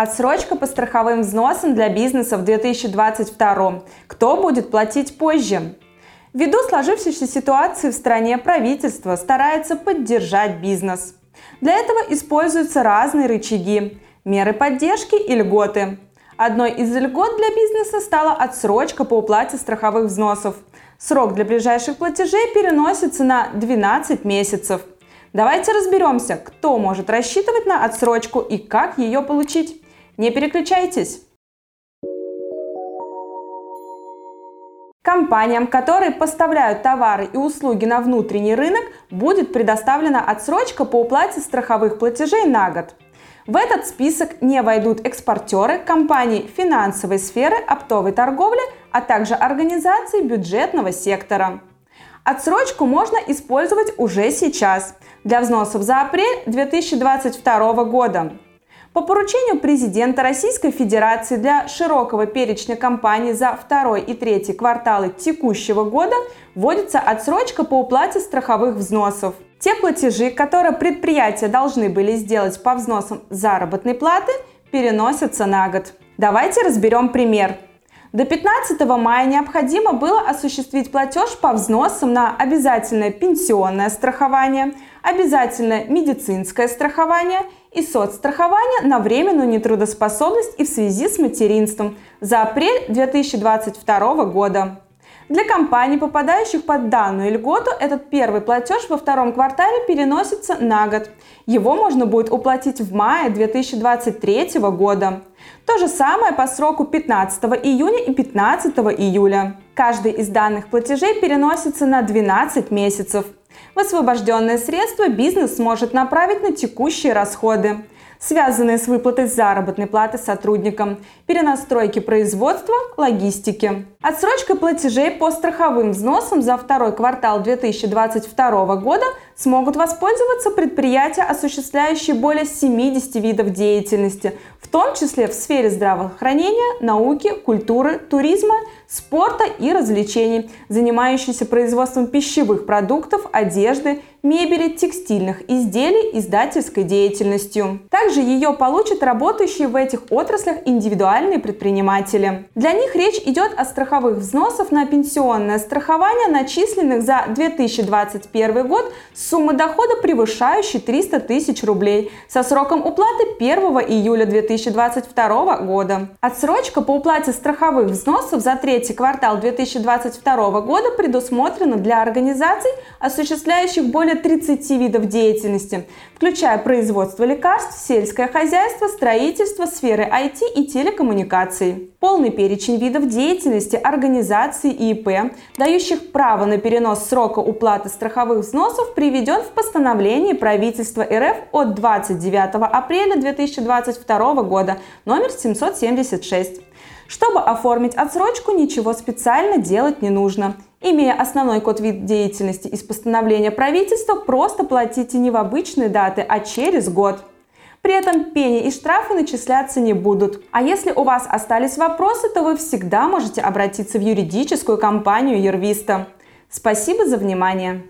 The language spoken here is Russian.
Отсрочка по страховым взносам для бизнеса в 2022. Кто будет платить позже? Ввиду сложившейся ситуации в стране правительство старается поддержать бизнес. Для этого используются разные рычаги, меры поддержки и льготы. Одной из льгот для бизнеса стала отсрочка по уплате страховых взносов. Срок для ближайших платежей переносится на 12 месяцев. Давайте разберемся, кто может рассчитывать на отсрочку и как ее получить. Не переключайтесь! Компаниям, которые поставляют товары и услуги на внутренний рынок, будет предоставлена отсрочка по уплате страховых платежей на год. В этот список не войдут экспортеры, компании финансовой сферы, оптовой торговли, а также организации бюджетного сектора. Отсрочку можно использовать уже сейчас для взносов за апрель 2022 года. По поручению президента Российской Федерации для широкого перечня компаний за второй и третий кварталы текущего года вводится отсрочка по уплате страховых взносов. Те платежи, которые предприятия должны были сделать по взносам заработной платы, переносятся на год. Давайте разберем пример. До 15 мая необходимо было осуществить платеж по взносам на обязательное пенсионное страхование, обязательное медицинское страхование и соцстрахование на временную нетрудоспособность и в связи с материнством за апрель 2022 года. Для компаний, попадающих под данную льготу, этот первый платеж во втором квартале переносится на год. Его можно будет уплатить в мае 2023 года. То же самое по сроку 15 июня и 15 июля. Каждый из данных платежей переносится на 12 месяцев. Высвобожденные средства бизнес сможет направить на текущие расходы связанные с выплатой заработной платы сотрудникам, перенастройки производства, логистики. Отсрочкой платежей по страховым взносам за второй квартал 2022 года смогут воспользоваться предприятия, осуществляющие более 70 видов деятельности, в том числе в сфере здравоохранения, науки, культуры, туризма, спорта и развлечений, занимающиеся производством пищевых продуктов, одежды, мебели, текстильных изделий, издательской деятельностью. Также ее получат работающие в этих отраслях индивидуальные предприниматели. Для них речь идет о страховых взносов на пенсионное страхование, начисленных за 2021 год суммы дохода, превышающей 300 тысяч рублей, со сроком уплаты 1 июля 2022 года. Отсрочка по уплате страховых взносов за третий квартал 2022 года предусмотрена для организаций, осуществляющих более более 30 видов деятельности, включая производство лекарств, сельское хозяйство, строительство, сферы IT и телекоммуникаций. Полный перечень видов деятельности организаций и ИП, дающих право на перенос срока уплаты страховых взносов, приведен в постановлении правительства РФ от 29 апреля 2022 года номер 776. Чтобы оформить отсрочку, ничего специально делать не нужно. Имея основной код вид деятельности из постановления правительства, просто платите не в обычные даты, а через год. При этом пени и штрафы начисляться не будут. А если у вас остались вопросы, то вы всегда можете обратиться в юридическую компанию Юрвиста. Спасибо за внимание!